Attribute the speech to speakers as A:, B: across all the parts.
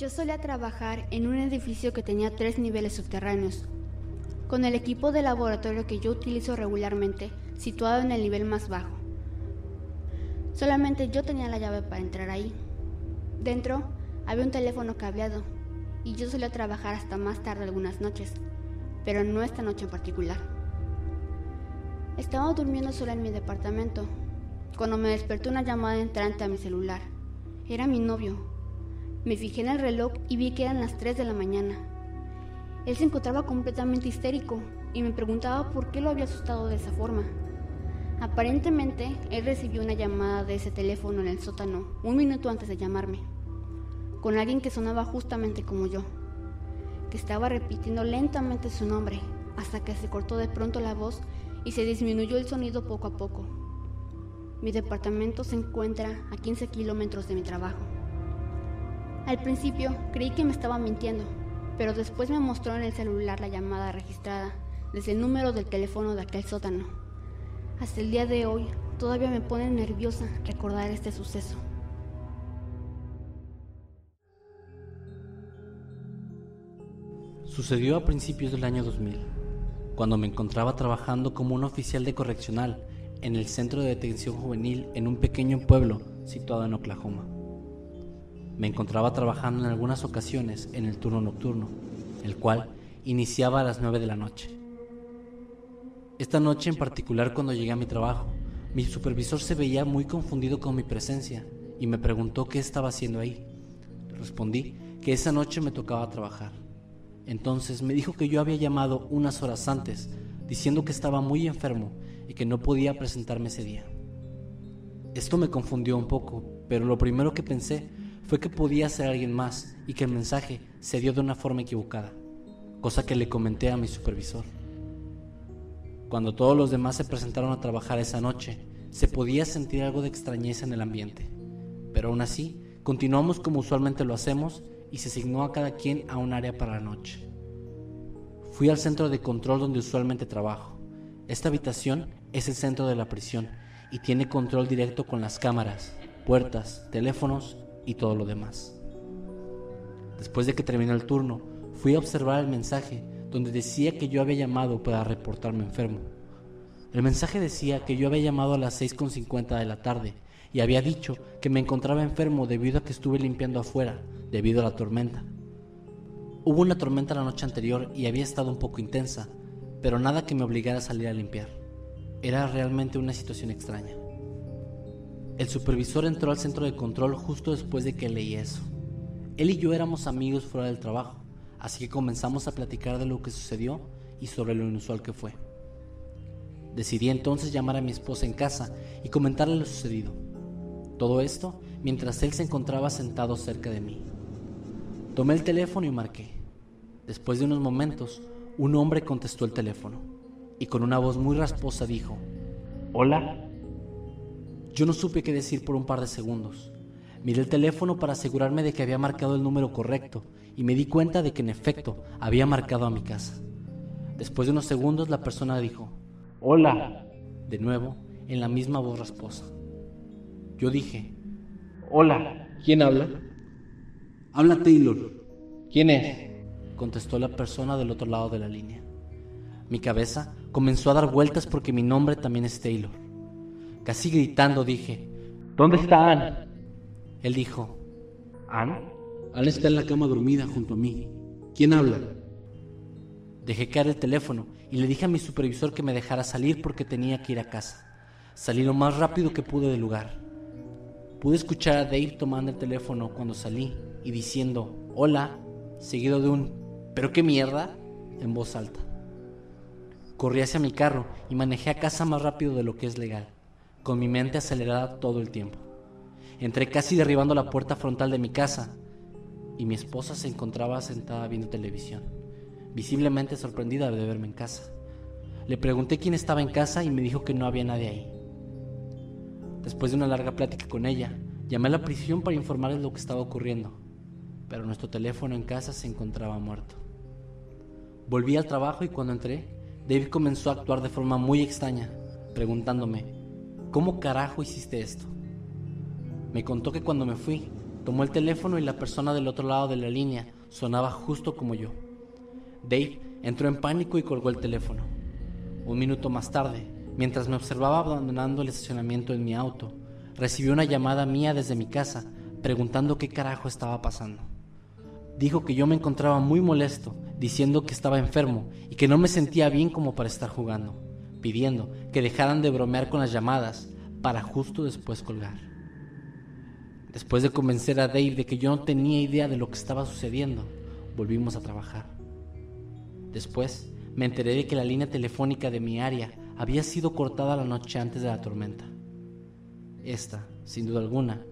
A: Yo solía trabajar en un edificio que tenía tres niveles subterráneos, con el equipo de laboratorio que yo utilizo regularmente situado en el nivel más bajo. Solamente yo tenía la llave para entrar ahí. Dentro había un teléfono cableado y yo solía trabajar hasta más tarde algunas noches, pero no esta noche en particular. Estaba durmiendo sola en mi departamento cuando me despertó una llamada entrante a mi celular. Era mi novio, me fijé en el reloj y vi que eran las 3 de la mañana. Él se encontraba completamente histérico y me preguntaba por qué lo había asustado de esa forma. Aparentemente, él recibió una llamada de ese teléfono en el sótano un minuto antes de llamarme, con alguien que sonaba justamente como yo, que estaba repitiendo lentamente su nombre hasta que se cortó de pronto la voz y se disminuyó el sonido poco a poco. Mi departamento se encuentra a 15 kilómetros de mi trabajo. Al principio creí que me estaba mintiendo, pero después me mostró en el celular la llamada registrada desde el número del teléfono de aquel sótano. Hasta el día de hoy todavía me pone nerviosa recordar este suceso.
B: Sucedió a principios del año 2000, cuando me encontraba trabajando como un oficial de correccional en el centro de detención juvenil en un pequeño pueblo situado en Oklahoma. Me encontraba trabajando en algunas ocasiones en el turno nocturno, el cual iniciaba a las 9 de la noche. Esta noche en particular cuando llegué a mi trabajo, mi supervisor se veía muy confundido con mi presencia y me preguntó qué estaba haciendo ahí. Respondí que esa noche me tocaba trabajar. Entonces me dijo que yo había llamado unas horas antes, diciendo que estaba muy enfermo y que no podía presentarme ese día. Esto me confundió un poco, pero lo primero que pensé fue que podía ser alguien más y que el mensaje se dio de una forma equivocada, cosa que le comenté a mi supervisor. Cuando todos los demás se presentaron a trabajar esa noche, se podía sentir algo de extrañeza en el ambiente, pero aún así continuamos como usualmente lo hacemos y se asignó a cada quien a un área para la noche. Fui al centro de control donde usualmente trabajo. Esta habitación es el centro de la prisión y tiene control directo con las cámaras, puertas, teléfonos y todo lo demás. Después de que terminó el turno, fui a observar el mensaje donde decía que yo había llamado para reportarme enfermo. El mensaje decía que yo había llamado a las 6.50 de la tarde y había dicho que me encontraba enfermo debido a que estuve limpiando afuera, debido a la tormenta. Hubo una tormenta la noche anterior y había estado un poco intensa, pero nada que me obligara a salir a limpiar. Era realmente una situación extraña. El supervisor entró al centro de control justo después de que leí eso. Él y yo éramos amigos fuera del trabajo, así que comenzamos a platicar de lo que sucedió y sobre lo inusual que fue. Decidí entonces llamar a mi esposa en casa y comentarle lo sucedido. Todo esto mientras él se encontraba sentado cerca de mí. Tomé el teléfono y marqué. Después de unos momentos, un hombre contestó el teléfono y con una voz muy rasposa dijo, Hola. Yo no supe qué decir por un par de segundos. Miré el teléfono para asegurarme de que había marcado el número correcto y me di cuenta de que en efecto había marcado a mi casa. Después de unos segundos la persona dijo, Hola, de nuevo, en la misma voz rasposa. Yo dije, Hola, ¿quién habla? Habla Taylor. ¿Quién es? contestó la persona del otro lado de la línea. Mi cabeza comenzó a dar vueltas porque mi nombre también es Taylor. Casi gritando dije, ¿Dónde está Anne? Él dijo, ¿Anne?
C: Anne está en la cama dormida junto a mí. ¿Quién habla?
B: Dejé caer el teléfono y le dije a mi supervisor que me dejara salir porque tenía que ir a casa. Salí lo más rápido que pude del lugar. Pude escuchar a Dave tomando el teléfono cuando salí y diciendo hola, seguido de un ¿pero qué mierda? en voz alta. Corrí hacia mi carro y manejé a casa más rápido de lo que es legal, con mi mente acelerada todo el tiempo. Entré casi derribando la puerta frontal de mi casa y mi esposa se encontraba sentada viendo televisión, visiblemente sorprendida de verme en casa. Le pregunté quién estaba en casa y me dijo que no había nadie ahí. Después de una larga plática con ella, llamé a la prisión para informarles lo que estaba ocurriendo, pero nuestro teléfono en casa se encontraba muerto. Volví al trabajo y cuando entré, David comenzó a actuar de forma muy extraña, preguntándome, ¿cómo carajo hiciste esto? Me contó que cuando me fui, tomó el teléfono y la persona del otro lado de la línea sonaba justo como yo. Dave entró en pánico y colgó el teléfono. Un minuto más tarde, Mientras me observaba abandonando el estacionamiento en mi auto, recibí una llamada mía desde mi casa preguntando qué carajo estaba pasando. Dijo que yo me encontraba muy molesto, diciendo que estaba enfermo y que no me sentía bien como para estar jugando, pidiendo que dejaran de bromear con las llamadas para justo después colgar. Después de convencer a Dave de que yo no tenía idea de lo que estaba sucediendo, volvimos a trabajar. Después me enteré de que la línea telefónica de mi área había sido cortada la noche antes de la tormenta. Esta, sin duda alguna,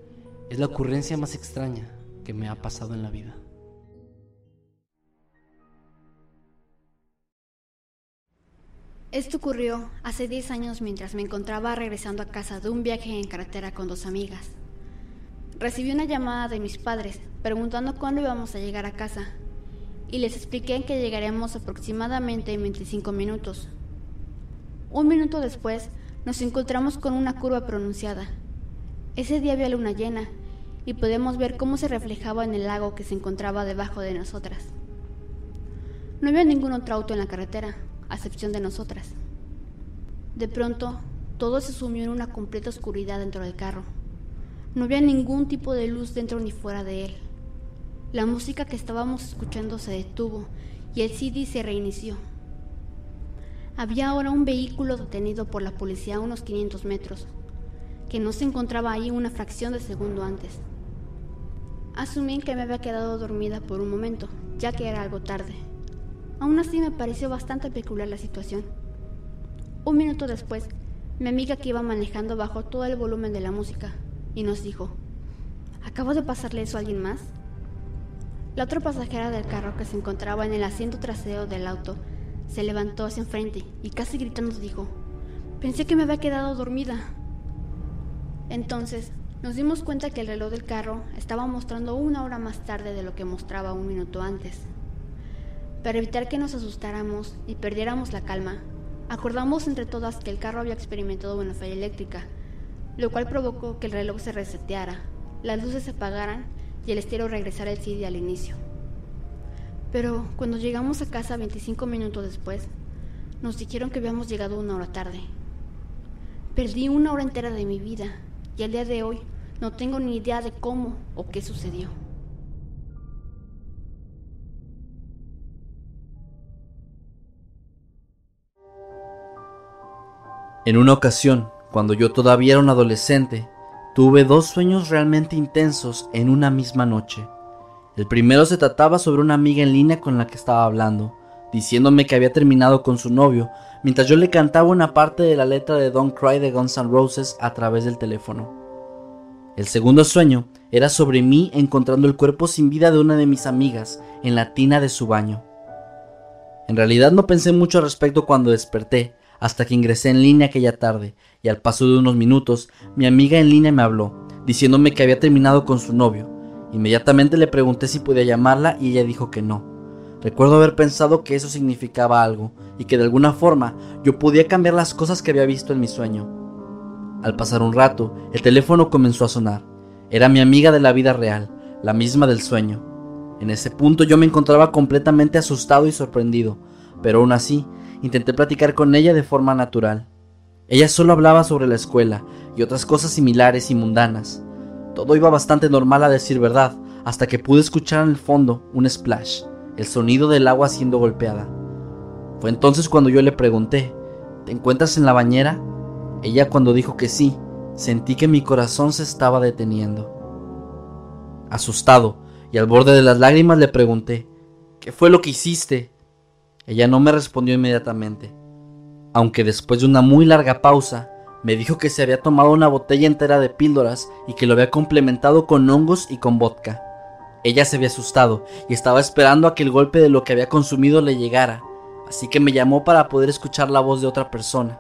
B: es la ocurrencia más extraña que me ha pasado en la vida.
A: Esto ocurrió hace 10 años mientras me encontraba regresando a casa de un viaje en carretera con dos amigas. Recibí una llamada de mis padres preguntando cuándo íbamos a llegar a casa y les expliqué que llegaremos aproximadamente en 25 minutos. Un minuto después nos encontramos con una curva pronunciada. Ese día había luna llena y podemos ver cómo se reflejaba en el lago que se encontraba debajo de nosotras. No había ningún otro auto en la carretera, a excepción de nosotras. De pronto, todo se sumió en una completa oscuridad dentro del carro. No había ningún tipo de luz dentro ni fuera de él. La música que estábamos escuchando se detuvo y el CD se reinició. Había ahora un vehículo detenido por la policía a unos 500 metros, que no se encontraba ahí una fracción de segundo antes. Asumí que me había quedado dormida por un momento, ya que era algo tarde. Aún así me pareció bastante peculiar la situación. Un minuto después, mi amiga que iba manejando bajó todo el volumen de la música y nos dijo, ¿acabo de pasarle eso a alguien más? La otra pasajera del carro que se encontraba en el asiento trasero del auto se levantó hacia enfrente y casi gritando dijo, pensé que me había quedado dormida. Entonces nos dimos cuenta que el reloj del carro estaba mostrando una hora más tarde de lo que mostraba un minuto antes. Para evitar que nos asustáramos y perdiéramos la calma, acordamos entre todas que el carro había experimentado una falla eléctrica, lo cual provocó que el reloj se reseteara, las luces se apagaran y el estero regresara el CD al inicio. Pero cuando llegamos a casa 25 minutos después, nos dijeron que habíamos llegado una hora tarde. Perdí una hora entera de mi vida y al día de hoy no tengo ni idea de cómo o qué sucedió.
D: En una ocasión, cuando yo todavía era un adolescente, tuve dos sueños realmente intensos en una misma noche. El primero se trataba sobre una amiga en línea con la que estaba hablando, diciéndome que había terminado con su novio, mientras yo le cantaba una parte de la letra de Don't Cry de Guns N' Roses a través del teléfono. El segundo sueño era sobre mí encontrando el cuerpo sin vida de una de mis amigas en la tina de su baño. En realidad no pensé mucho al respecto cuando desperté, hasta que ingresé en línea aquella tarde, y al paso de unos minutos, mi amiga en línea me habló, diciéndome que había terminado con su novio, Inmediatamente le pregunté si podía llamarla y ella dijo que no. Recuerdo haber pensado que eso significaba algo y que de alguna forma yo podía cambiar las cosas que había visto en mi sueño. Al pasar un rato, el teléfono comenzó a sonar. Era mi amiga de la vida real, la misma del sueño. En ese punto yo me encontraba completamente asustado y sorprendido, pero aún así intenté platicar con ella de forma natural. Ella solo hablaba sobre la escuela y otras cosas similares y mundanas. Todo iba bastante normal a decir verdad, hasta que pude escuchar en el fondo un splash, el sonido del agua siendo golpeada. Fue entonces cuando yo le pregunté, ¿te encuentras en la bañera? Ella cuando dijo que sí, sentí que mi corazón se estaba deteniendo. Asustado y al borde de las lágrimas le pregunté, ¿qué fue lo que hiciste? Ella no me respondió inmediatamente, aunque después de una muy larga pausa, me dijo que se había tomado una botella entera de píldoras y que lo había complementado con hongos y con vodka. Ella se había asustado y estaba esperando a que el golpe de lo que había consumido le llegara, así que me llamó para poder escuchar la voz de otra persona.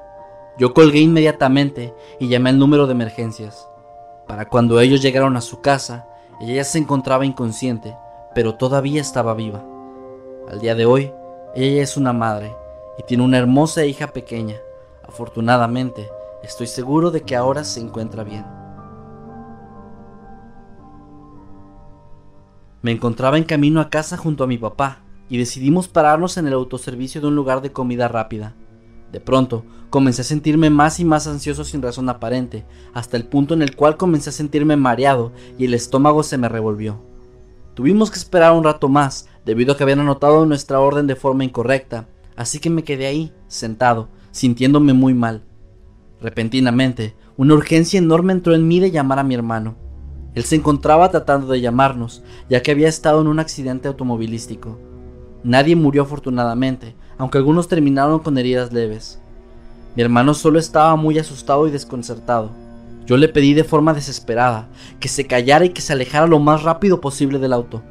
D: Yo colgué inmediatamente y llamé al número de emergencias. Para cuando ellos llegaron a su casa, ella ya se encontraba inconsciente, pero todavía estaba viva. Al día de hoy, ella es una madre y tiene una hermosa hija pequeña. Afortunadamente, estoy seguro de que ahora se encuentra bien. Me encontraba en camino a casa junto a mi papá y decidimos pararnos en el autoservicio de un lugar de comida rápida. De pronto, comencé a sentirme más y más ansioso sin razón aparente, hasta el punto en el cual comencé a sentirme mareado y el estómago se me revolvió. Tuvimos que esperar un rato más, debido a que habían anotado nuestra orden de forma incorrecta, así que me quedé ahí, sentado, sintiéndome muy mal. Repentinamente, una urgencia enorme entró en mí de llamar a mi hermano. Él se encontraba tratando de llamarnos, ya que había estado en un accidente automovilístico. Nadie murió afortunadamente, aunque algunos terminaron con heridas leves. Mi hermano solo estaba muy asustado y desconcertado. Yo le pedí de forma desesperada que se callara y que se alejara lo más rápido posible del auto.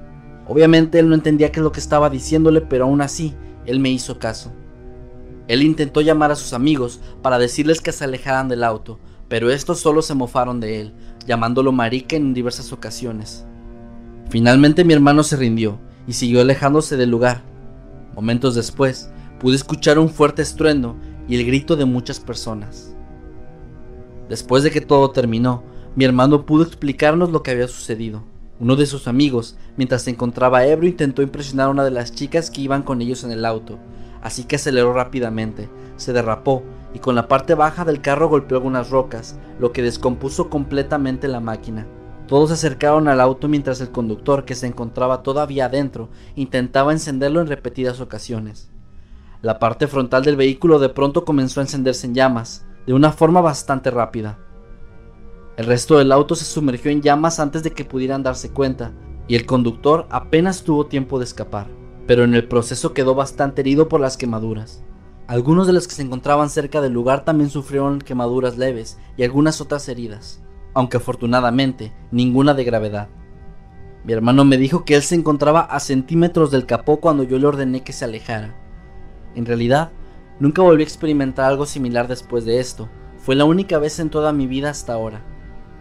D: Obviamente él no entendía qué es lo que estaba diciéndole, pero aún así, él me hizo caso. Él intentó llamar a sus amigos para decirles que se alejaran del auto, pero estos solo se mofaron de él, llamándolo marica en diversas ocasiones. Finalmente mi hermano se rindió y siguió alejándose del lugar. Momentos después, pude escuchar un fuerte estruendo y el grito de muchas personas. Después de que todo terminó, mi hermano pudo explicarnos lo que había sucedido. Uno de sus amigos, mientras se encontraba ebrio, intentó impresionar a una de las chicas que iban con ellos en el auto, así que aceleró rápidamente, se derrapó y con la parte baja del carro golpeó algunas rocas, lo que descompuso completamente la máquina. Todos se acercaron al auto mientras el conductor, que se encontraba todavía adentro, intentaba encenderlo en repetidas ocasiones. La parte frontal del vehículo de pronto comenzó a encenderse en llamas, de una forma bastante rápida. El resto del auto se sumergió en llamas antes de que pudieran darse cuenta, y el conductor apenas tuvo tiempo de escapar, pero en el proceso quedó bastante herido por las quemaduras. Algunos de los que se encontraban cerca del lugar también sufrieron quemaduras leves y algunas otras heridas, aunque afortunadamente ninguna de gravedad. Mi hermano me dijo que él se encontraba a centímetros del capó cuando yo le ordené que se alejara. En realidad, nunca volví a experimentar algo similar después de esto. Fue la única vez en toda mi vida hasta ahora.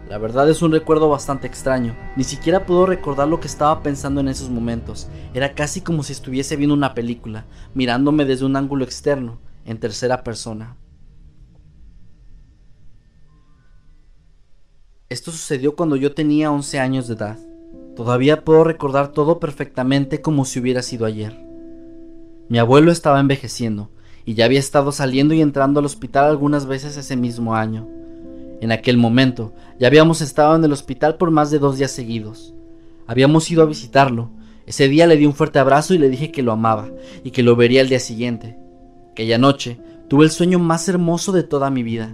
D: La verdad es un recuerdo bastante extraño. Ni siquiera puedo recordar lo que estaba pensando en esos momentos. Era casi como si estuviese viendo una película, mirándome desde un ángulo externo, en tercera persona. Esto sucedió cuando yo tenía 11 años de edad. Todavía puedo recordar todo perfectamente como si hubiera sido ayer. Mi abuelo estaba envejeciendo y ya había estado saliendo y entrando al hospital algunas veces ese mismo año. En aquel momento ya habíamos estado en el hospital por más de dos días seguidos. Habíamos ido a visitarlo. Ese día le di un fuerte abrazo y le dije que lo amaba y que lo vería el día siguiente. Aquella noche tuve el sueño más hermoso de toda mi vida.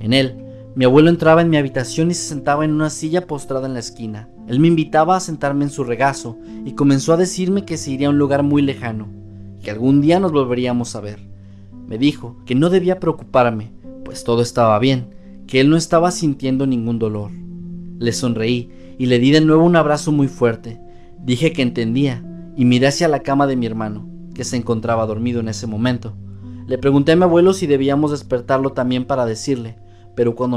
D: En él, mi abuelo entraba en mi habitación y se sentaba en una silla postrada en la esquina. Él me invitaba a sentarme en su regazo y comenzó a decirme que se iría a un lugar muy lejano, que algún día nos volveríamos a ver. Me dijo que no debía preocuparme, pues todo estaba bien, que él no estaba sintiendo ningún dolor. Le sonreí y le di de nuevo un abrazo muy fuerte. Dije que entendía y miré hacia la cama de mi hermano, que se encontraba dormido en ese momento. Le pregunté a mi abuelo si debíamos despertarlo también para decirle, pero cuando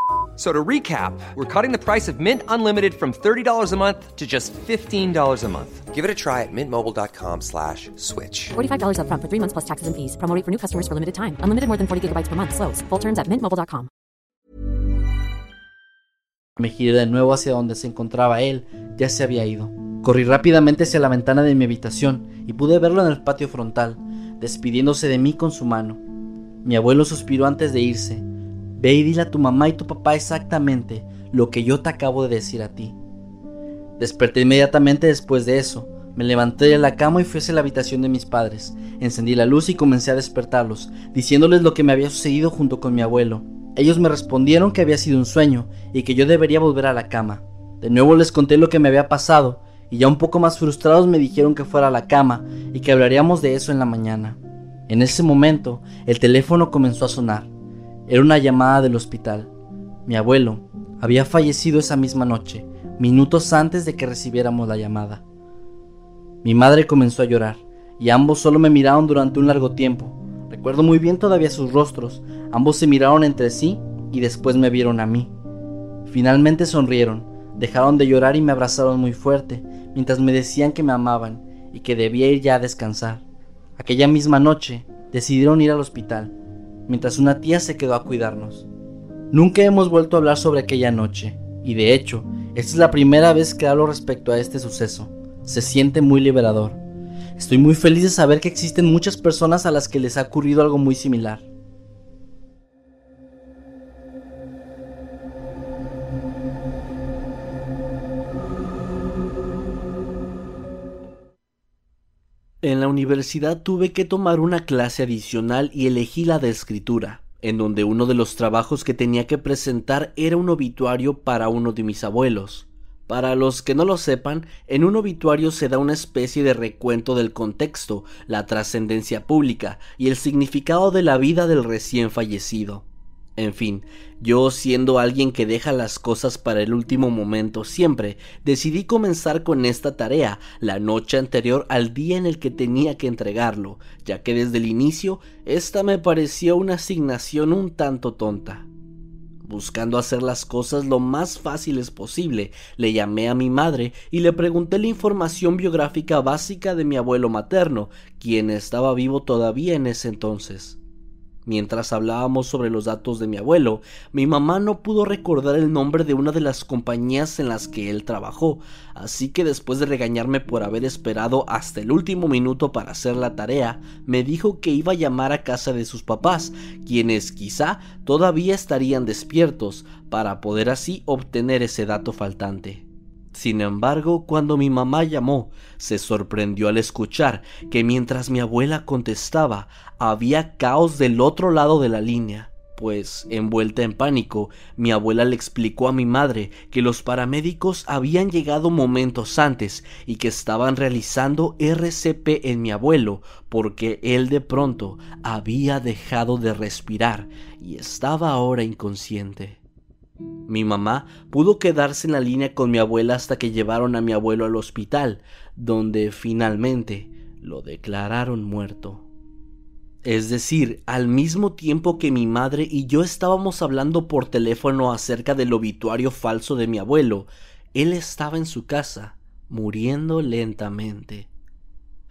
E: So to recap, we're cutting the price of Mint Unlimited from $30 a month to just $15 a month.
F: Give it a try at mintmobile.com slash switch.
G: $45 up front for three months plus taxes and fees. Promo rate for new customers for limited time. Unlimited more than 40 gigabytes per month. Slows. Full terms at mintmobile.com.
D: Me giré de nuevo hacia donde se encontraba él. Ya se había ido. Corrí rápidamente hacia la ventana de mi habitación y pude verlo en el patio frontal, despidiéndose de mí con su mano. Mi abuelo suspiró antes de irse Ve y dile a tu mamá y tu papá exactamente lo que yo te acabo de decir a ti. Desperté inmediatamente después de eso. Me levanté de la cama y fui hacia la habitación de mis padres. Encendí la luz y comencé a despertarlos, diciéndoles lo que me había sucedido junto con mi abuelo. Ellos me respondieron que había sido un sueño y que yo debería volver a la cama. De nuevo les conté lo que me había pasado y ya un poco más frustrados me dijeron que fuera a la cama y que hablaríamos de eso en la mañana. En ese momento, el teléfono comenzó a sonar. Era una llamada del hospital. Mi abuelo había fallecido esa misma noche, minutos antes de que recibiéramos la llamada. Mi madre comenzó a llorar y ambos solo me miraron durante un largo tiempo. Recuerdo muy bien todavía sus rostros. Ambos se miraron entre sí y después me vieron a mí. Finalmente sonrieron, dejaron de llorar y me abrazaron muy fuerte, mientras me decían que me amaban y que debía ir ya a descansar. Aquella misma noche decidieron ir al hospital mientras una tía se quedó a cuidarnos. Nunca hemos vuelto a hablar sobre aquella noche, y de hecho, esta es la primera vez que hablo respecto a este suceso. Se siente muy liberador. Estoy muy feliz de saber que existen muchas personas a las que les ha ocurrido algo muy similar. En la universidad tuve que tomar una clase adicional y elegí la de escritura, en donde uno de los trabajos que tenía que presentar era un obituario para uno de mis abuelos. Para los que no lo sepan, en un obituario se da una especie de recuento del contexto, la trascendencia pública y el significado de la vida del recién fallecido. En fin, yo siendo alguien que deja las cosas para el último momento siempre, decidí comenzar con esta tarea la noche anterior al día en el que tenía que entregarlo, ya que desde el inicio esta me pareció una asignación un tanto tonta. Buscando hacer las cosas lo más fáciles posible, le llamé a mi madre y le pregunté la información biográfica básica de mi abuelo materno, quien estaba vivo todavía en ese entonces. Mientras hablábamos sobre los datos de mi abuelo, mi mamá no pudo recordar el nombre de una de las compañías en las que él trabajó, así que después de regañarme por haber esperado hasta el último minuto para hacer la tarea, me dijo que iba a llamar a casa de sus papás, quienes quizá todavía estarían despiertos, para poder así obtener ese dato faltante. Sin embargo, cuando mi mamá llamó, se sorprendió al escuchar que mientras mi abuela contestaba, había caos del otro lado de la línea, pues, envuelta en pánico, mi abuela le explicó a mi madre que los paramédicos habían llegado momentos antes y que estaban realizando RCP en mi abuelo porque él de pronto había dejado de respirar y estaba ahora inconsciente. Mi mamá pudo quedarse en la línea con mi abuela hasta que llevaron a mi abuelo al hospital, donde finalmente lo declararon muerto. Es decir, al mismo tiempo que mi madre y yo estábamos hablando por teléfono acerca del obituario falso de mi abuelo, él estaba en su casa, muriendo lentamente.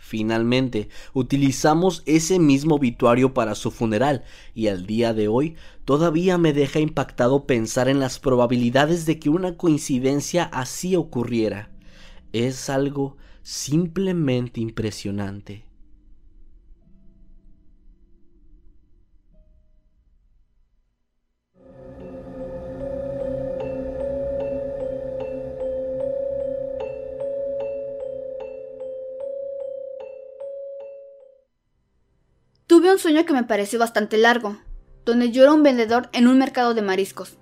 D: Finalmente, utilizamos ese mismo obituario para su funeral y al día de hoy todavía me deja impactado pensar en las probabilidades de que una coincidencia así ocurriera. Es algo simplemente impresionante.
A: Tuve un sueño que me pareció bastante largo, donde yo era un vendedor en un mercado de mariscos.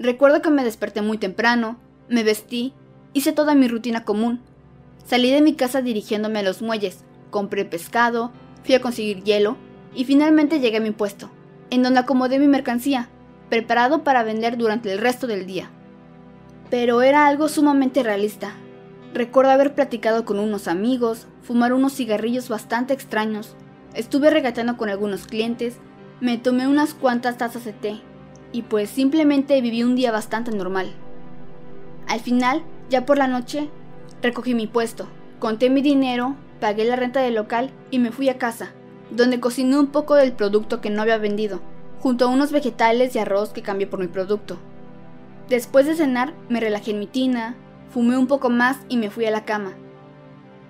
A: Recuerdo que me desperté muy temprano, me vestí, hice toda mi rutina común. Salí de mi casa dirigiéndome a los muelles, compré pescado, fui a conseguir hielo y finalmente llegué a mi puesto, en donde acomodé mi mercancía, preparado para vender durante el resto del día. Pero era algo sumamente realista. Recuerdo haber platicado con unos amigos, fumar unos cigarrillos bastante extraños Estuve regateando con algunos clientes, me tomé unas cuantas tazas de té y pues simplemente viví un día bastante normal. Al final, ya por la noche, recogí mi puesto, conté mi dinero, pagué la renta del local y me fui a casa, donde cociné un poco del producto que no había vendido, junto a unos vegetales y arroz que cambié por mi producto. Después de cenar, me relajé en mi tina, fumé un poco más y me fui a la cama.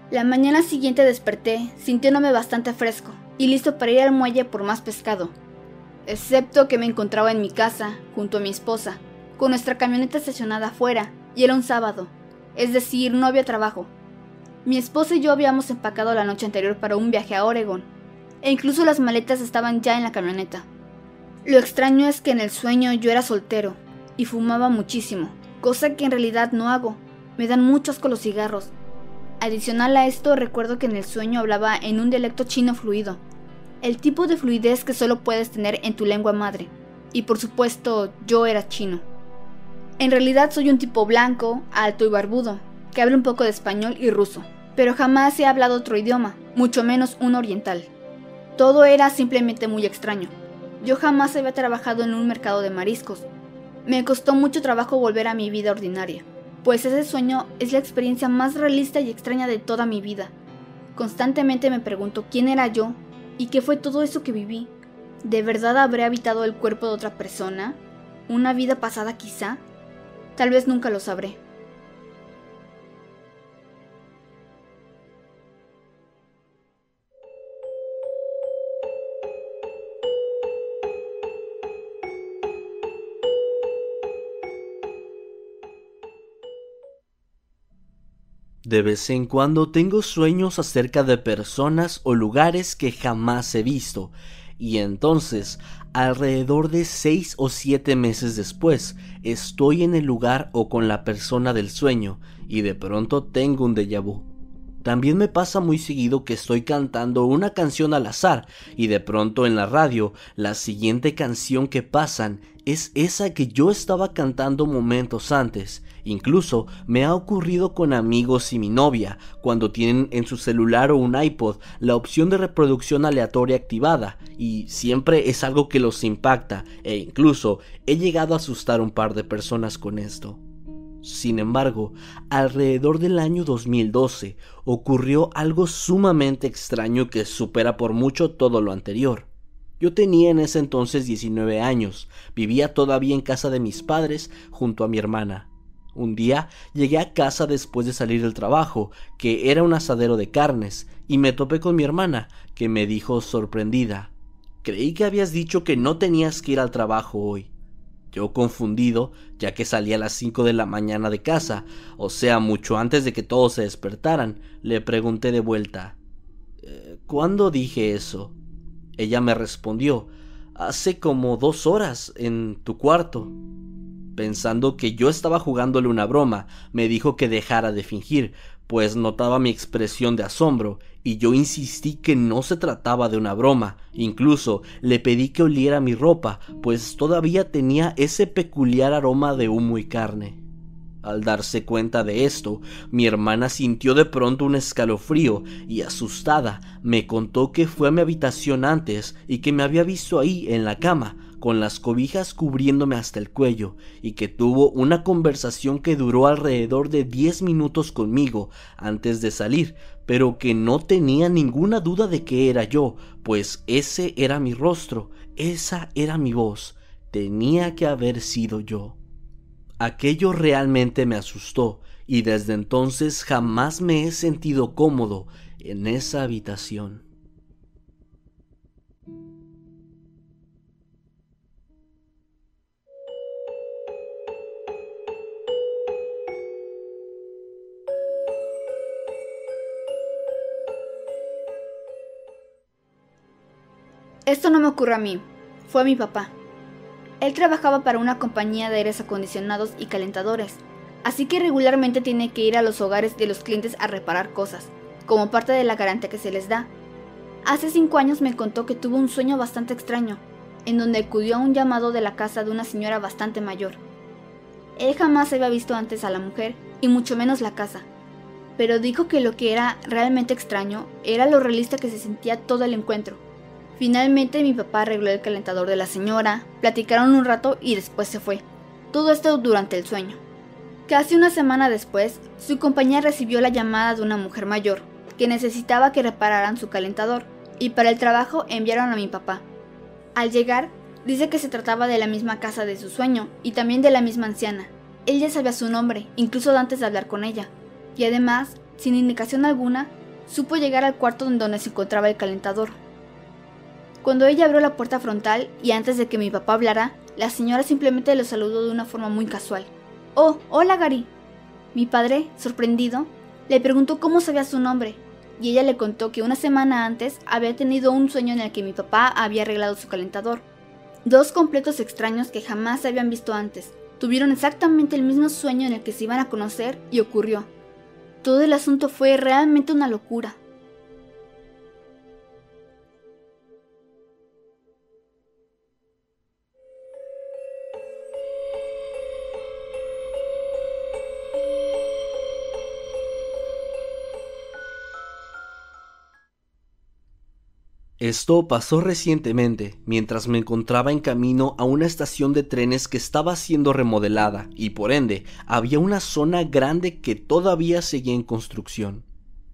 A: La mañana siguiente desperté, sintiéndome bastante fresco y listo para ir al muelle por más pescado, excepto que me encontraba en mi casa, junto a mi esposa, con nuestra camioneta estacionada afuera, y era un sábado, es decir, no había trabajo. Mi esposa y yo habíamos empacado la noche anterior para un viaje a Oregon, e incluso las maletas estaban ya en la camioneta. Lo extraño es que en el sueño yo era soltero y fumaba muchísimo, cosa que en realidad no hago. Me dan muchos con los cigarros. Adicional a esto, recuerdo que en el sueño hablaba en un dialecto chino fluido, el tipo de fluidez que solo puedes tener en tu lengua madre. Y por supuesto, yo era chino. En realidad soy un tipo blanco, alto y barbudo, que habla un poco de español y ruso, pero jamás he hablado otro idioma, mucho menos un oriental. Todo era simplemente muy extraño. Yo jamás había trabajado en un mercado de mariscos. Me costó mucho trabajo volver a mi vida ordinaria, pues ese sueño es la experiencia más realista y extraña de toda mi vida. Constantemente me pregunto quién era yo y qué fue todo eso que viví. ¿De verdad habré habitado el cuerpo de otra persona? ¿Una vida pasada quizá? Tal vez nunca lo sabré.
D: De vez en cuando tengo sueños acerca de personas o lugares que jamás he visto, y entonces, alrededor de seis o siete meses después, estoy en el lugar o con la persona del sueño, y de pronto tengo un déjà vu. También me pasa muy seguido que estoy cantando una canción al azar y de pronto en la radio la siguiente canción que pasan es esa que yo estaba cantando momentos antes. Incluso me ha ocurrido con amigos y mi novia, cuando tienen en su celular o un iPod la opción de reproducción aleatoria activada, y siempre es algo que los impacta, e incluso he llegado a asustar a un par de personas con esto. Sin embargo, alrededor del año 2012 ocurrió algo sumamente extraño que supera por mucho todo lo anterior. Yo tenía en ese entonces 19 años, vivía todavía en casa de mis padres junto a mi hermana. Un día llegué a casa después de salir del trabajo, que era un asadero de carnes, y me topé con mi hermana, que me dijo sorprendida Creí que habías dicho que no tenías que ir al trabajo hoy. Yo confundido, ya que salí a las cinco de la mañana de casa, o sea, mucho antes de que todos se despertaran, le pregunté de vuelta eh, ¿Cuándo dije eso? Ella me respondió Hace como dos horas, en tu cuarto. Pensando que yo estaba jugándole una broma, me dijo que dejara de fingir, pues notaba mi expresión de asombro, y yo insistí que no se trataba de una broma. Incluso le pedí que oliera mi ropa, pues todavía tenía ese peculiar aroma de humo y carne. Al darse cuenta de esto, mi hermana sintió de pronto un escalofrío y asustada me contó que fue a mi habitación antes y que me había visto ahí en la cama, con las cobijas cubriéndome hasta el cuello, y que tuvo una conversación que duró alrededor de diez minutos conmigo antes de salir, pero que no tenía ninguna duda de que era yo, pues ese era mi rostro, esa era mi voz, tenía que haber sido yo. Aquello realmente me asustó, y desde entonces jamás me he sentido cómodo en esa habitación.
A: Esto no me ocurre a mí, fue a mi papá. Él trabajaba para una compañía de aires acondicionados y calentadores, así que regularmente tiene que ir a los hogares de los clientes a reparar cosas, como parte de la garantía que se les da. Hace cinco años me contó que tuvo un sueño bastante extraño, en donde acudió a un llamado de la casa de una señora bastante mayor. Él jamás había visto antes a la mujer, y mucho menos la casa, pero dijo que lo que era realmente extraño era lo realista que se sentía todo el encuentro Finalmente mi papá arregló el calentador de la señora, platicaron un rato y después se fue. Todo esto durante el sueño. Casi una semana después, su compañía recibió la llamada de una mujer mayor, que necesitaba que repararan su calentador, y para el trabajo enviaron a mi papá. Al llegar, dice que se trataba de la misma casa de su sueño y también de la misma anciana. Él ya sabía su nombre, incluso antes de hablar con ella, y además, sin indicación alguna, supo llegar al cuarto donde se encontraba el calentador. Cuando ella abrió la puerta frontal y antes de que mi papá hablara, la señora simplemente lo saludó de una forma muy casual. Oh, hola Gary. Mi padre, sorprendido, le preguntó cómo sabía su nombre, y ella le contó que una semana antes había tenido un sueño en el que mi papá había arreglado su calentador. Dos completos extraños que jamás se habían visto antes. Tuvieron exactamente el mismo sueño en el que se iban a conocer y ocurrió. Todo el asunto fue realmente una locura.
D: Esto pasó recientemente, mientras me encontraba en camino a una estación de trenes que estaba siendo remodelada y por ende había una zona grande que todavía seguía en construcción.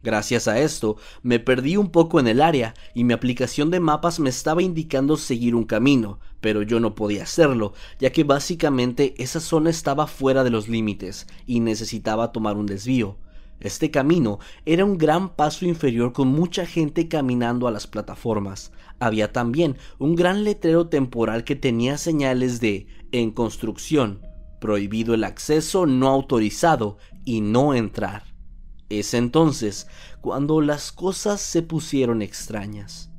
D: Gracias a esto, me perdí un poco en el área y mi aplicación de mapas me estaba indicando seguir un camino, pero yo no podía hacerlo, ya que básicamente esa zona estaba fuera de los límites y necesitaba tomar un desvío. Este camino era un gran paso inferior con mucha gente caminando a las plataformas. Había también un gran letrero temporal que tenía señales de en construcción, prohibido el acceso no autorizado y no entrar. Es entonces cuando las cosas se pusieron extrañas.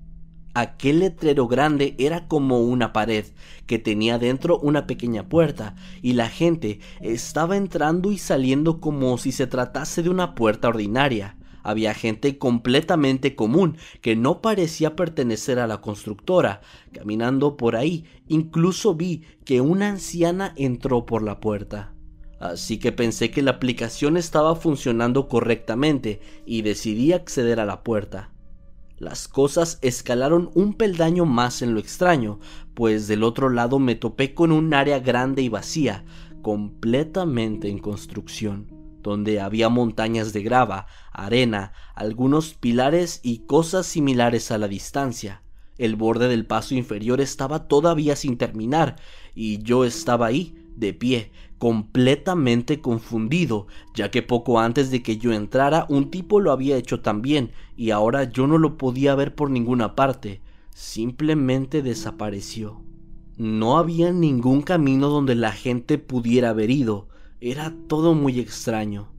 D: Aquel letrero grande era como una pared que tenía dentro una pequeña puerta y la gente estaba entrando y saliendo como si se tratase de una puerta ordinaria. Había gente completamente común que no parecía pertenecer a la constructora. Caminando por ahí, incluso vi que una anciana entró por la puerta. Así que pensé que la aplicación estaba funcionando correctamente y decidí acceder a la puerta. Las cosas escalaron un peldaño más en lo extraño, pues del otro lado me topé con un área grande y vacía, completamente en construcción, donde había montañas de grava, arena, algunos pilares y cosas similares a la distancia. El borde del paso inferior estaba todavía sin terminar, y yo estaba ahí, de pie, completamente confundido, ya que poco antes de que yo entrara un tipo lo había hecho también, y ahora yo no lo podía ver por ninguna parte, simplemente desapareció. No había ningún camino donde la gente pudiera haber ido, era todo muy extraño.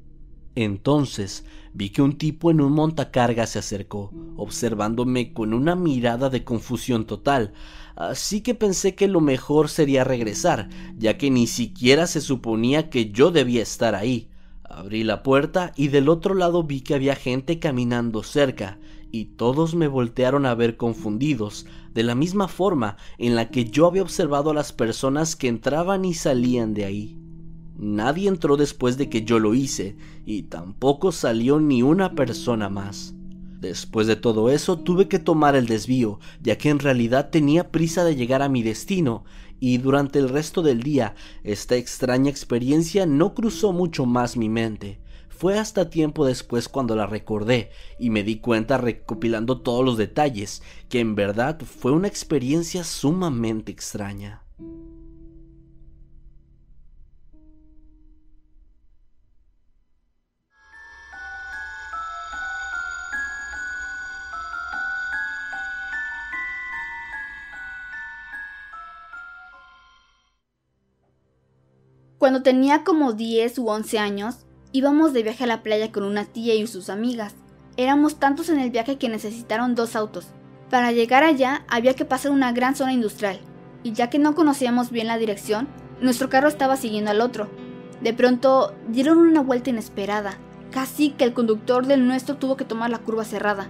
D: Entonces vi que un tipo en un montacarga se acercó, observándome con una mirada de confusión total, así que pensé que lo mejor sería regresar, ya que ni siquiera se suponía que yo debía estar ahí. Abrí la puerta y del otro lado vi que había gente caminando cerca, y todos me voltearon a ver confundidos, de la misma forma en la que yo había observado a las personas que entraban y salían de ahí. Nadie entró después de que yo lo hice, y tampoco salió ni una persona más. Después de todo eso tuve que tomar el desvío, ya que en realidad tenía prisa de llegar a mi destino, y durante el resto del día esta extraña experiencia no cruzó mucho más mi mente. Fue hasta tiempo después cuando la recordé y me di cuenta recopilando todos los detalles que en verdad fue una experiencia sumamente extraña.
A: Cuando tenía como 10 u 11 años, íbamos de viaje a la playa con una tía y sus amigas. Éramos tantos en el viaje que necesitaron dos autos. Para llegar allá había que pasar una gran zona industrial, y ya que no conocíamos bien la dirección, nuestro carro estaba siguiendo al otro. De pronto dieron una vuelta inesperada, casi que el conductor del nuestro tuvo que tomar la curva cerrada.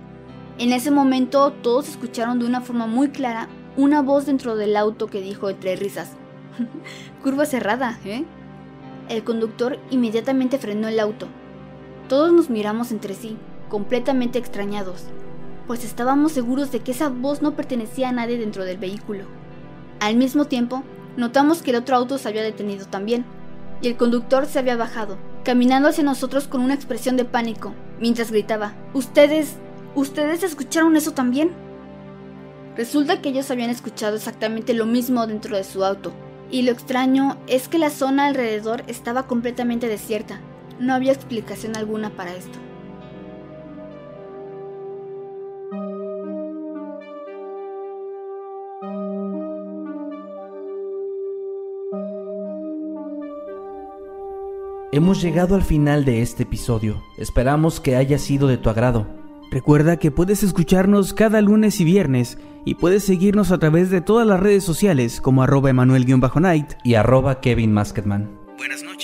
A: En ese momento todos escucharon de una forma muy clara una voz dentro del auto que dijo entre risas, curva cerrada, ¿eh? El conductor inmediatamente frenó el auto. Todos nos miramos entre sí, completamente extrañados. pues estábamos seguros de que esa voz no pertenecía a nadie dentro del vehículo. Al mismo tiempo, notamos que el otro auto se había detenido también, y el conductor se había bajado, caminando hacia nosotros con una expresión de pánico, mientras gritaba, ¿Ustedes... ¿Ustedes escucharon eso también? Resulta que ellos habían escuchado exactamente lo mismo dentro de su auto, y lo extraño es que la zona alrededor estaba completamente desierta. No había explicación alguna para esto.
D: Hemos llegado al final de este episodio. Esperamos que haya sido de tu agrado.
H: Recuerda que puedes escucharnos cada lunes y viernes y puedes seguirnos a través de todas las redes sociales como arroba emanuel-night
D: y arroba Kevin Masketman.
I: Buenas noches